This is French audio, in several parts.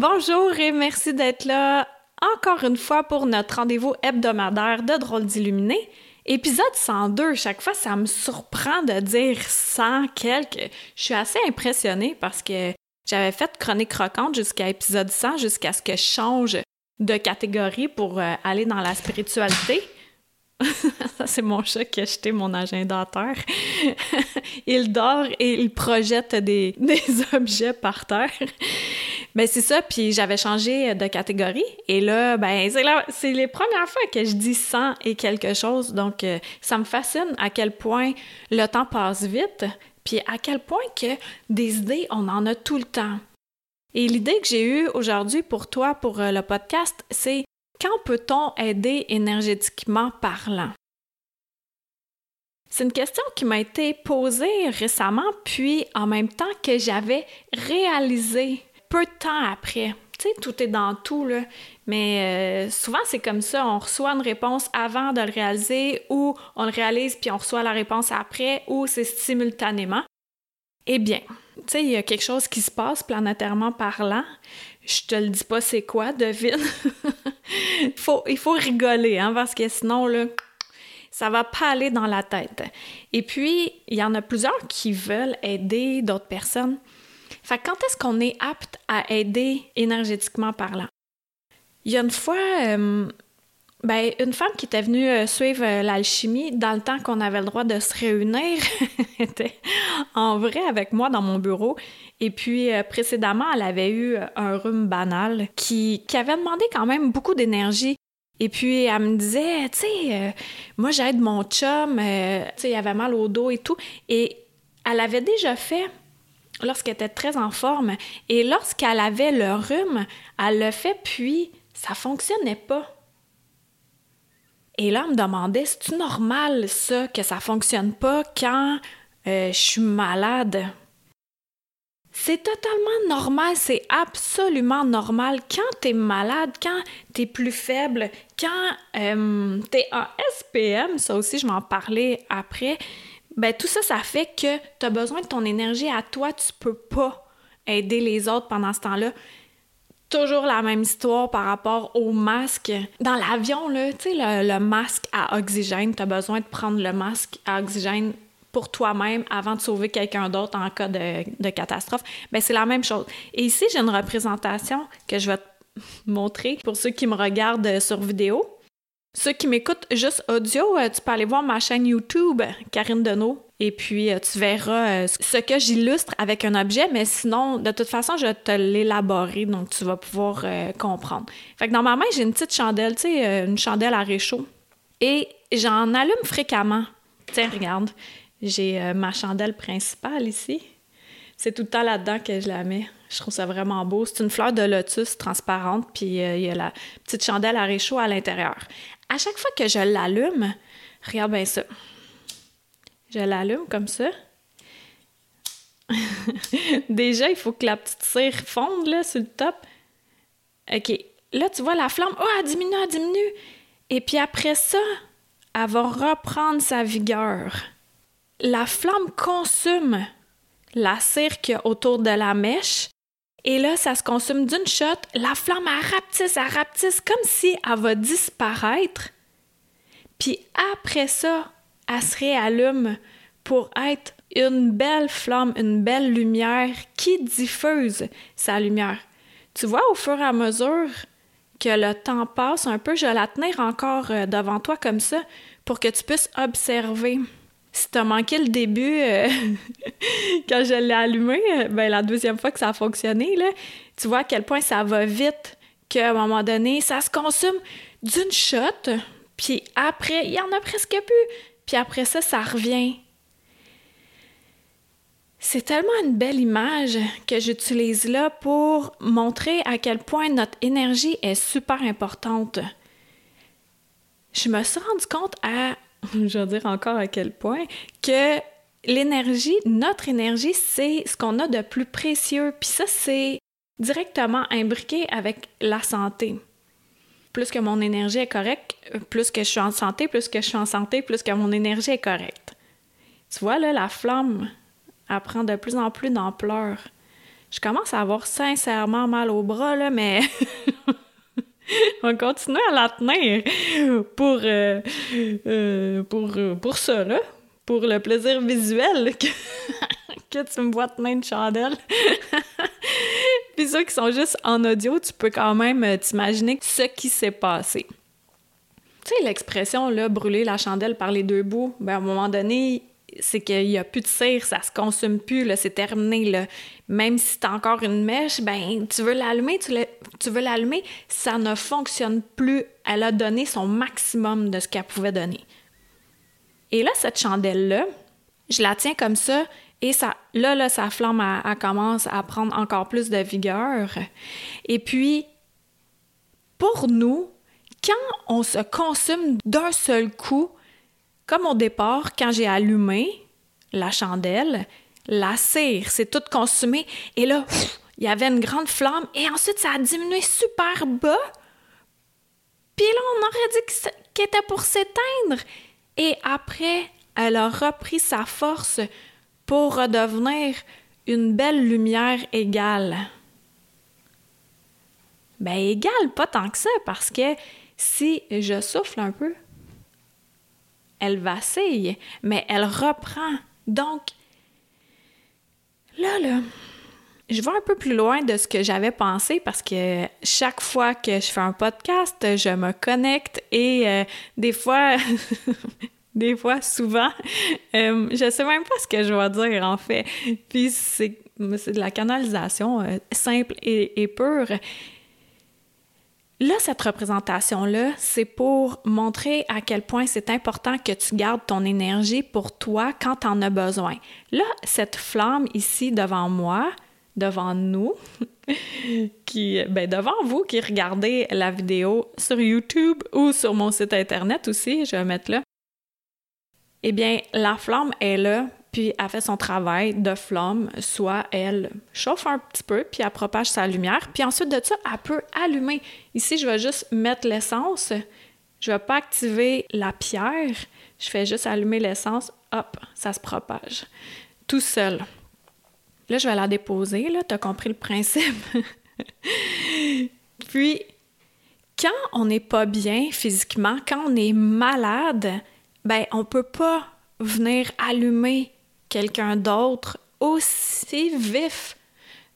Bonjour et merci d'être là encore une fois pour notre rendez-vous hebdomadaire de Drôles d'illuminés. Épisode 102, chaque fois ça me surprend de dire 100 quelques. Je suis assez impressionnée parce que j'avais fait chronique croquante jusqu'à épisode 100, jusqu'à ce que je change de catégorie pour euh, aller dans la spiritualité. Ça, c'est mon chat qui a jeté mon agenda à terre. il dort et il projette des objets par terre. Ben c'est ça, puis j'avais changé de catégorie. Et là, ben c'est, c'est les premières fois que je dis 100 et quelque chose. Donc, euh, ça me fascine à quel point le temps passe vite, puis à quel point que des idées, on en a tout le temps. Et l'idée que j'ai eue aujourd'hui pour toi, pour euh, le podcast, c'est quand peut-on aider énergétiquement parlant? C'est une question qui m'a été posée récemment, puis en même temps que j'avais réalisé peu de temps après. Tu sais, tout est dans tout, là. Mais euh, souvent, c'est comme ça. On reçoit une réponse avant de le réaliser ou on le réalise puis on reçoit la réponse après ou c'est simultanément. Eh bien, tu sais, il y a quelque chose qui se passe planétairement parlant. Je te le dis pas c'est quoi, devine. il, faut, il faut rigoler, hein, parce que sinon, là, ça va pas aller dans la tête. Et puis, il y en a plusieurs qui veulent aider d'autres personnes. Fait quand est-ce qu'on est apte à aider énergétiquement parlant? Il y a une fois, euh, ben, une femme qui était venue euh, suivre euh, l'alchimie dans le temps qu'on avait le droit de se réunir était en vrai avec moi dans mon bureau. Et puis précédemment, elle avait eu un rhume banal qui, qui avait demandé quand même beaucoup d'énergie. Et puis, elle me disait, tu sais, moi, j'aide mon chum, tu sais, il avait mal au dos et tout. Et elle avait déjà fait lorsqu'elle était très en forme. Et lorsqu'elle avait le rhume, elle le fait, puis ça fonctionnait pas. Et là, elle me demandait, c'est-tu normal, ça, que ça fonctionne pas quand euh, je suis malade? C'est totalement normal, c'est absolument normal. Quand tu es malade, quand tu es plus faible, quand euh, tu es en SPM, ça aussi, je m'en parlais après, ben tout ça, ça fait que tu as besoin de ton énergie à toi, tu peux pas aider les autres pendant ce temps-là. Toujours la même histoire par rapport au masque. Dans l'avion, là, tu sais, le, masque à oxygène, tu as besoin de prendre le masque à oxygène pour toi-même avant de sauver quelqu'un d'autre en cas de, de catastrophe. Ben, c'est la même chose. Et ici, j'ai une représentation que je vais te montrer pour ceux qui me regardent sur vidéo. Ceux qui m'écoutent juste audio, euh, tu peux aller voir ma chaîne YouTube, Karine Deneau, et puis euh, tu verras euh, ce que j'illustre avec un objet, mais sinon, de toute façon, je vais te l'élaborer, donc tu vas pouvoir comprendre. Fait que dans ma main, j'ai une petite chandelle, tu sais, une chandelle à réchaud, et j'en allume fréquemment. Tiens, regarde, j'ai ma chandelle principale ici. C'est tout le temps là-dedans que je la mets. Je trouve ça vraiment beau. C'est une fleur de lotus transparente, puis il y a la petite chandelle à réchaud à l'intérieur à chaque fois que je l'allume, regarde bien ça. Je l'allume comme ça. Déjà, il faut que la petite cire fonde là, sur le top. OK. Là, tu vois la flamme. Oh, elle diminue, elle diminue. Et puis après ça, elle va reprendre sa vigueur. La flamme consume la cire autour de la mèche et là, ça se consomme d'une shot. La flamme, elle rapetisse, elle rapetisse, comme si elle va disparaître. Puis après ça, elle se réallume pour être une belle flamme, une belle lumière qui diffuse sa lumière. Tu vois, au fur et à mesure que le temps passe un peu, je vais la tenir encore euh, devant toi comme ça pour que tu puisses observer si t'as manqué le début euh, quand je l'ai allumé, ben la deuxième fois que ça a fonctionné, là, tu vois à quel point ça va vite qu'à un moment donné, ça se consomme d'une shot, puis après, il y en a presque plus. Puis après ça, ça revient. C'est tellement une belle image que j'utilise là pour montrer à quel point notre énergie est super importante. Je me suis rendu compte à, je vais dire encore à quel point, que l'énergie, notre énergie, c'est ce qu'on a de plus précieux. Puis ça, c'est directement imbriqué avec la santé. Plus que mon énergie est correcte, plus que je suis en santé, plus que je suis en santé, plus que mon énergie est correcte. Tu vois, là, la flamme, elle prend de plus en plus d'ampleur. Je commence à avoir sincèrement mal au bras, là, mais on continue à la tenir pour, euh, euh, pour, pour ça, là. Pour le plaisir visuel que, que tu me vois tenir une chandelle. Puis ceux qui sont juste en audio, tu peux quand même euh, t'imaginer ce qui s'est passé. Tu sais, l'expression, là, brûler la chandelle par les deux bouts, ben, à un moment donné, c'est qu'il n'y a plus de cire, ça se consume plus, c'est terminé. Là. Même si tu as encore une mèche, ben, tu veux l'allumer, tu, tu veux l'allumer, ça ne fonctionne plus. Elle a donné son maximum de ce qu'elle pouvait donner. Et là, cette chandelle-là, je la tiens comme ça, et ça, là, là, sa flamme, elle, commence à prendre encore plus de vigueur. Et puis, pour nous, quand on se consume d'un seul coup, comme au départ, quand j'ai allumé la chandelle, la cire s'est toute consumée et là, il y avait une grande flamme et ensuite ça a diminué super bas. Puis là, on aurait dit qu'elle était pour s'éteindre. Et après, elle a repris sa force pour redevenir une belle lumière égale. Ben égale, pas tant que ça, parce que si je souffle un peu, elle vacille, mais elle reprend. Donc, là, là, je vais un peu plus loin de ce que j'avais pensé parce que chaque fois que je fais un podcast, je me connecte et euh, des fois, des fois, souvent, euh, je sais même pas ce que je vais dire, en fait. Puis c'est, de la canalisation euh, simple et, et, pure. Là, cette représentation-là, c'est pour montrer à quel point c'est important que tu gardes ton énergie pour toi quand tu en as besoin. Là, cette flamme ici devant moi, devant nous, qui, ben devant vous qui regardez la vidéo sur YouTube ou sur mon site internet aussi, je vais mettre là eh bien, la flamme est là, puis elle fait son travail de flamme, soit elle chauffe un petit peu, puis elle propage sa lumière, puis ensuite de ça, elle peut allumer. Ici, je vais juste mettre l'essence. Je ne vais pas activer la pierre. Je fais juste allumer l'essence. Hop, ça se propage. Tout seul. Là, je vais la déposer. Là, tu as compris le principe? puis, quand on n'est pas bien physiquement, quand on est malade, ben on peut pas venir allumer quelqu'un d'autre aussi vif,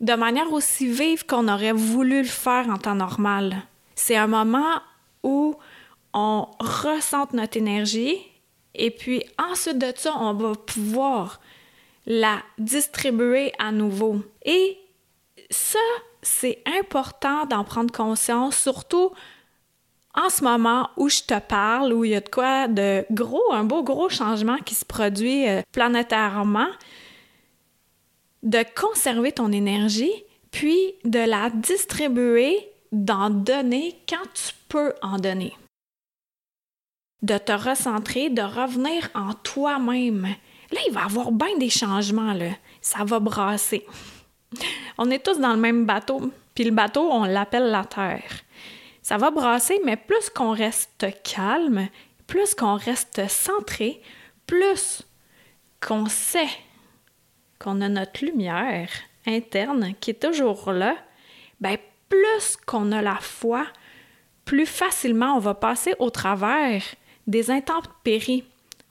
de manière aussi vive qu'on aurait voulu le faire en temps normal. C'est un moment où on ressent notre énergie et puis ensuite de ça, on va pouvoir la distribuer à nouveau. Et ça, c'est important d'en prendre conscience, surtout en ce moment où je te parle, où il y a de quoi de gros, un beau gros changement qui se produit euh, planétairement, de conserver ton énergie, puis de la distribuer, d'en donner quand tu peux en donner. De te recentrer, de revenir en toi-même. Là, il va y avoir bien des changements, là. Ça va brasser. On est tous dans le même bateau, puis le bateau, on l'appelle la Terre. Ça va brasser, mais plus qu'on reste calme, plus qu'on reste centré, plus qu'on sait qu'on a notre lumière interne qui est toujours là, ben plus qu'on a la foi, plus facilement on va passer au travers des intempéries.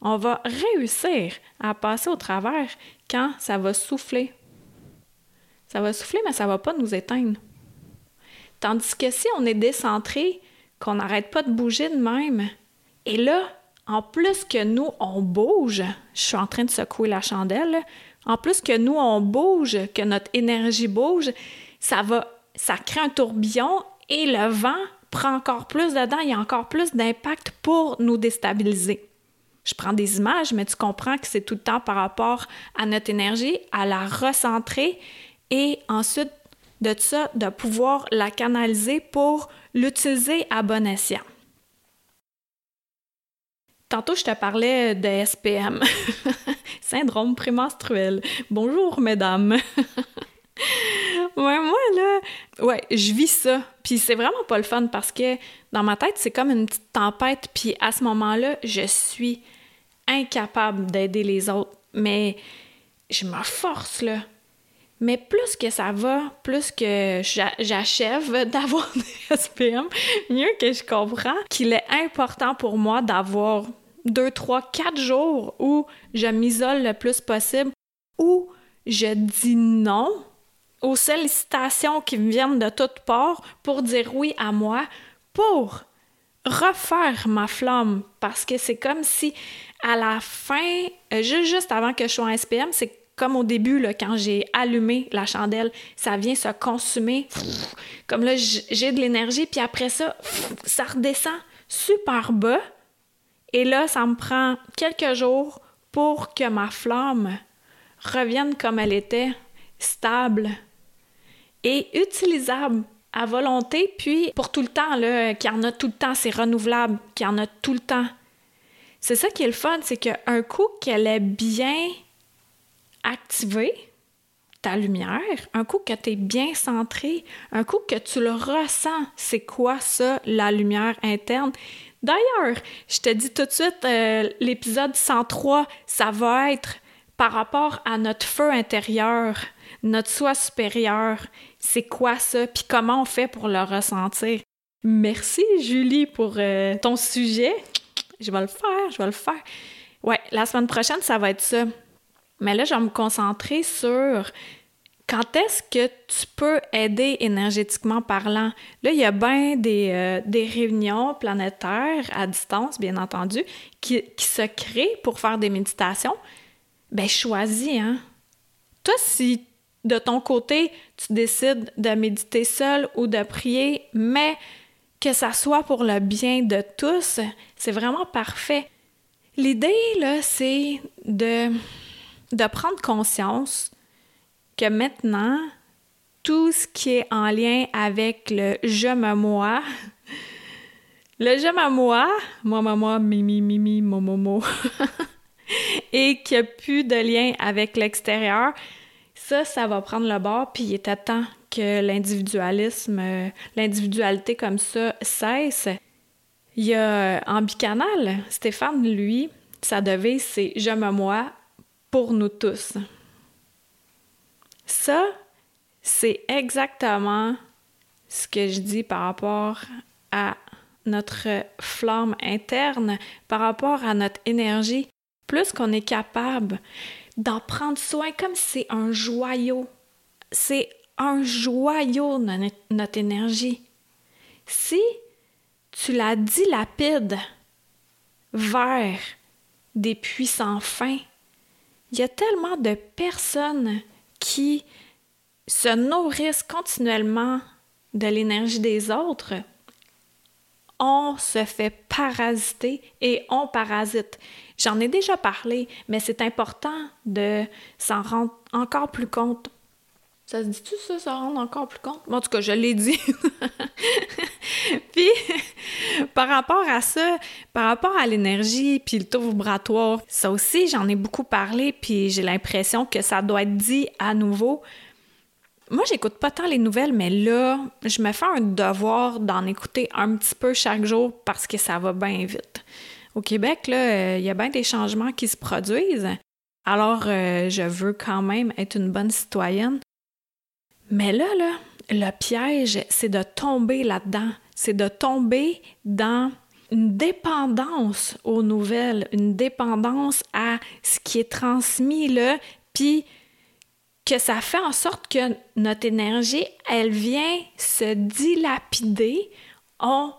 On va réussir à passer au travers quand ça va souffler. Ça va souffler, mais ça ne va pas nous éteindre. Tandis que si on est décentré, qu'on n'arrête pas de bouger de même, et là, en plus que nous, on bouge, je suis en train de secouer la chandelle, en plus que nous, on bouge, que notre énergie bouge, ça va, ça crée un tourbillon et le vent prend encore plus dedans, il y a encore plus d'impact pour nous déstabiliser. je prends des images, mais tu comprends que c'est tout le temps par rapport à notre énergie, à la recentrer et ensuite de ça, de pouvoir la canaliser pour l'utiliser à bon escient. Tantôt, je te parlais de SPM, syndrome prémenstruel. Bonjour, mesdames. ouais, moi, là, ouais, je vis ça. Puis c'est vraiment pas le fun parce que dans ma tête, c'est comme une petite tempête. Puis à ce moment-là, je suis incapable d'aider les autres. Mais je me force, là. Mais plus que ça va, plus que j'achève d'avoir des SPM, mieux que je comprends qu'il est important pour moi d'avoir deux, trois, quatre jours où je m'isole le plus possible, où je dis non aux sollicitations qui me viennent de toutes parts pour dire oui à moi, pour refaire ma flamme. Parce que c'est comme si à la fin, euh, juste avant que je sois en SPM, c'est comme au début, quand j'ai allumé la chandelle, ça vient se consumer. Comme là, j'ai de l'énergie, puis après ça, ça redescend super bas. Et là, ça me prend quelques jours pour que ma flamme revienne comme elle était, stable et utilisable à volonté, puis pour tout le temps, là, qu'il en a tout le temps, c'est renouvelable, qu'il y en a tout le temps. C'est ça qui est le fun, c'est qu'un coup qu'elle est bien activer ta lumière, un coup que tu es bien centré, un coup que tu le ressens, c'est quoi ça, la lumière interne? D'ailleurs, je te dis tout de suite, euh, l'épisode 103, ça va être par rapport à notre feu intérieur, notre soi supérieur. C'est quoi ça, puis comment on fait pour le ressentir? Merci Julie pour euh, ton sujet. Je vais le faire, je vais le faire. Ouais, la semaine prochaine, ça va être ça. Mais là, je vais me concentrer sur quand est-ce que tu peux aider énergétiquement parlant? Là, il y a bien des, euh, des réunions planétaires à distance, bien entendu, qui, qui, se créent pour faire des méditations. Ben, choisis, hein? Toi, si de ton côté, tu décides de méditer seul ou de prier, mais que ça soit pour le bien de tous, c'est vraiment parfait. L'idée, là, c'est de de prendre conscience que maintenant, tout ce qui est en lien avec le je me moi, le je me moi, moi, moi, moi, mimi, mimi, mo, et qu'il n'y a plus de lien avec l'extérieur, ça, ça va prendre le bord, puis il est à temps que l'individualisme, l'individualité comme ça cesse. Il y a en bicanal, Stéphane, lui, sa devise, c'est Je me moi, pour nous tous. Ça, c'est exactement ce que je dis par rapport à notre flamme interne, par rapport à notre énergie. Plus qu'on est capable d'en prendre soin comme c'est un joyau. C'est un joyau notre énergie. Si tu la dilapides vers des puissants fins, il y a tellement de personnes qui se nourrissent continuellement de l'énergie des autres. On se fait parasiter et on parasite. J'en ai déjà parlé, mais c'est important de s'en rendre encore plus compte ça se dit-tu ça, ça rend encore plus compte? en tout cas, je l'ai dit. puis, par rapport à ça, par rapport à l'énergie, puis le taux vibratoire, ça aussi, j'en ai beaucoup parlé, puis j'ai l'impression que ça doit être dit à nouveau. Moi, j'écoute pas tant les nouvelles, mais là, je me fais un devoir d'en écouter un petit peu chaque jour parce que ça va bien vite. Au Québec, là, euh, il y a bien des changements qui se produisent. Alors, euh, je veux quand même être une bonne citoyenne. Mais là, là, le piège, c'est de tomber là-dedans. C'est de tomber dans une dépendance aux nouvelles, une dépendance à ce qui est transmis là, puis que ça fait en sorte que notre énergie, elle vient se dilapider. On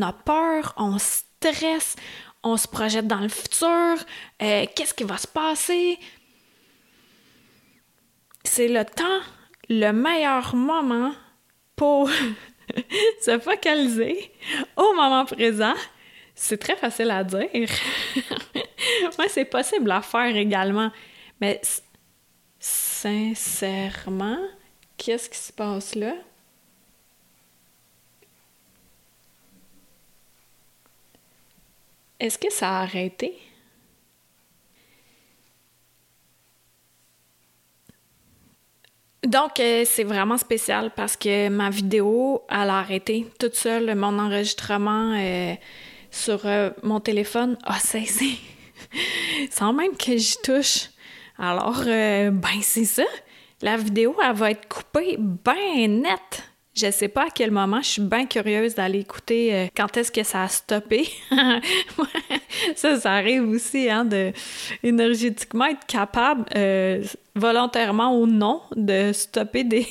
a peur, on stresse, on se projette dans le futur. Euh, qu'est-ce qui va se passer? C'est le temps le meilleur moment pour se focaliser au moment présent, c'est très facile à dire. ouais, c'est possible à faire également. Mais sincèrement, qu'est-ce qui se passe là? Est-ce que ça a arrêté? Donc, euh, c'est vraiment spécial parce que ma vidéo, elle a arrêté toute seule. Mon enregistrement euh, sur euh, mon téléphone a cessé sans même que j'y touche. Alors, ben, c'est ça. La vidéo, elle va être coupée bien nette. Je sais pas à quel moment, je suis bien curieuse d'aller écouter quand est-ce que ça a stoppé. ça, ça arrive aussi, hein, de énergétiquement être capable, euh, volontairement ou non, de stopper des,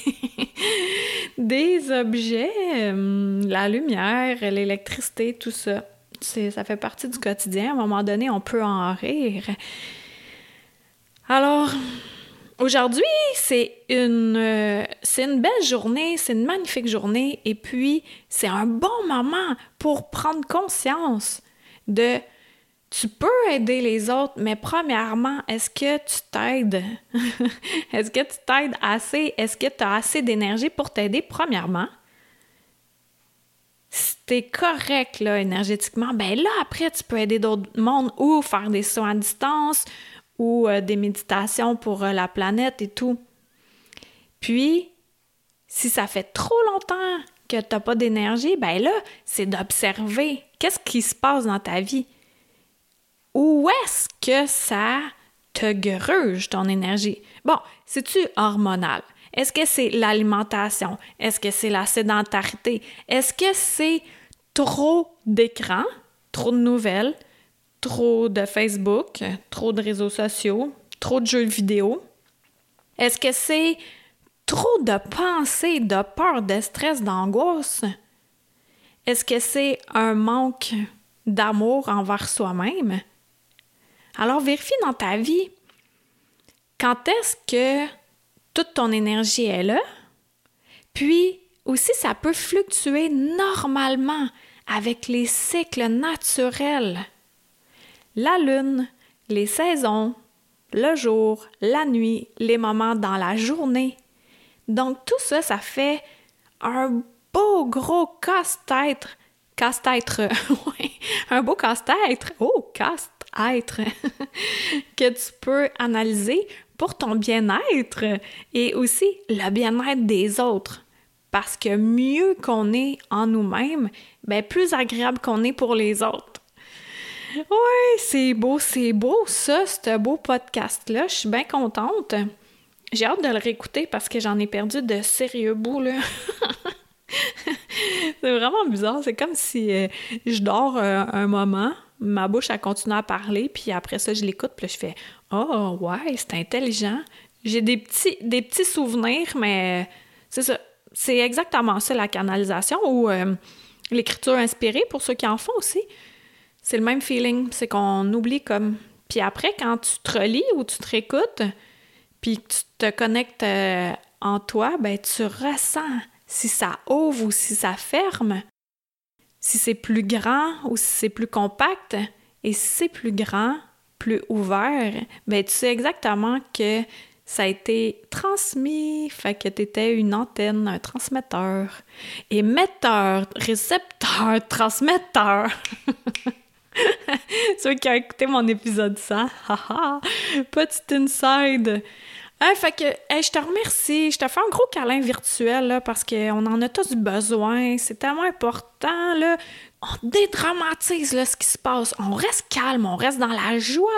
des objets, euh, la lumière, l'électricité, tout ça. Ça fait partie du quotidien. À un moment donné, on peut en rire. Alors, Aujourd'hui, c'est une, euh, c'est une belle journée, c'est une magnifique journée, et puis c'est un bon moment pour prendre conscience de tu peux aider les autres, mais premièrement, est-ce que tu t'aides? est-ce que tu t'aides assez? Est-ce que tu as assez d'énergie pour t'aider, premièrement? Si t'es correct, là, énergétiquement, ben là, après, tu peux aider d'autres mondes ou faire des soins à distance ou euh, des méditations pour euh, la planète et tout. Puis, si ça fait trop longtemps que tu n'as pas d'énergie, ben là, c'est d'observer qu'est-ce qui se passe dans ta vie? Où est-ce que ça te gruge ton énergie? Bon, c'est-tu hormonal? Est-ce que c'est l'alimentation? Est-ce que c'est la sédentarité? Est-ce que c'est trop d'écran, trop de nouvelles, trop de Facebook, trop de réseaux sociaux, trop de jeux vidéo? Est-ce que c'est trop de pensées, de peur, de stress, d'angoisse? Est-ce que c'est un manque d'amour envers soi-même? Alors vérifie dans ta vie quand est-ce que toute ton énergie est là? Puis aussi, ça peut fluctuer normalement avec les cycles naturels la lune, les saisons, le jour, la nuit, les moments dans la journée. Donc tout ça, ça fait un beau gros casse-tête. Casse-tête, un beau casse-tête. Oh, casse-tête que tu peux analyser pour ton bien-être et aussi le bien-être des autres. Parce que mieux qu'on est en nous-mêmes, ben plus agréable qu'on est pour les autres. Oui, c'est beau, c'est beau ça, ce beau podcast-là. Je suis bien contente. J'ai hâte de le réécouter parce que j'en ai perdu de sérieux bouts, là. c'est vraiment bizarre. C'est comme si euh, je dors euh, un moment, ma bouche a continué à parler, puis après ça, je l'écoute, puis je fais Oh, ouais, c'est intelligent. J'ai des petits, souvenirs, mais c'est ça. C'est exactement ça, la canalisation ou euh, l'écriture inspirée, pour ceux qui en font aussi. C'est le même feeling, c'est qu'on oublie comme. Puis après, quand tu te relis ou tu te réécoutes, puis que tu te connectes euh, en toi, ben tu ressens si ça ouvre ou si ça ferme, si c'est plus grand ou si c'est plus compact. Et si c'est plus grand, plus ouvert, ben tu sais exactement que ça a été transmis, fait que tu étais une antenne, un transmetteur. Émetteur, récepteur, transmetteur. Ceux qui ont écouté mon épisode 100, haha, petite inside. Hein, fait que je te remercie. Je te fais un gros câlin virtuel là, parce qu'on en a tous besoin. C'est tellement important. Là. On dédramatise là, ce qui se passe. On reste calme, on reste dans la joie.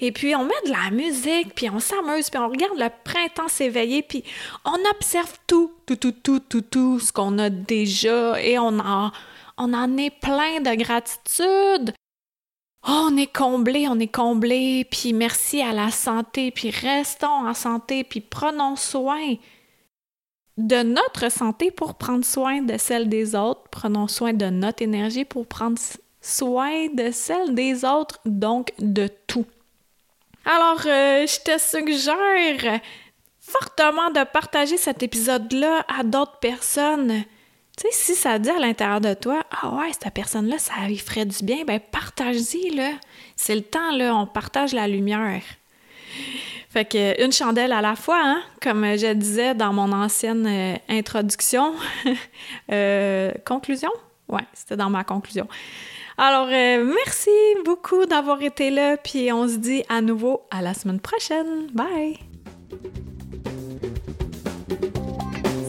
Et puis on met de la musique, puis on s'amuse, puis on regarde le printemps s'éveiller, puis on observe tout, tout, tout, tout, tout, tout ce qu'on a déjà et on en, on en est plein de gratitude. Oh, on est comblé, on est comblé, puis merci à la santé, puis restons en santé, puis prenons soin de notre santé pour prendre soin de celle des autres, prenons soin de notre énergie pour prendre soin de celle des autres, donc de tout. Alors, euh, je te suggère fortement de partager cet épisode-là à d'autres personnes Tu sais, si ça dit à l'intérieur de toi, ah ouais, cette personne-là, ça lui ferait du bien, ben partage-y, là. C'est le temps, là, on partage la lumière. Fait que une chandelle à la fois, hein, comme je disais dans mon ancienne euh, introduction. euh, conclusion? Ouais, c'était dans ma conclusion. Alors, euh, merci beaucoup d'avoir été là, puis on se dit à nouveau à la semaine prochaine. Bye!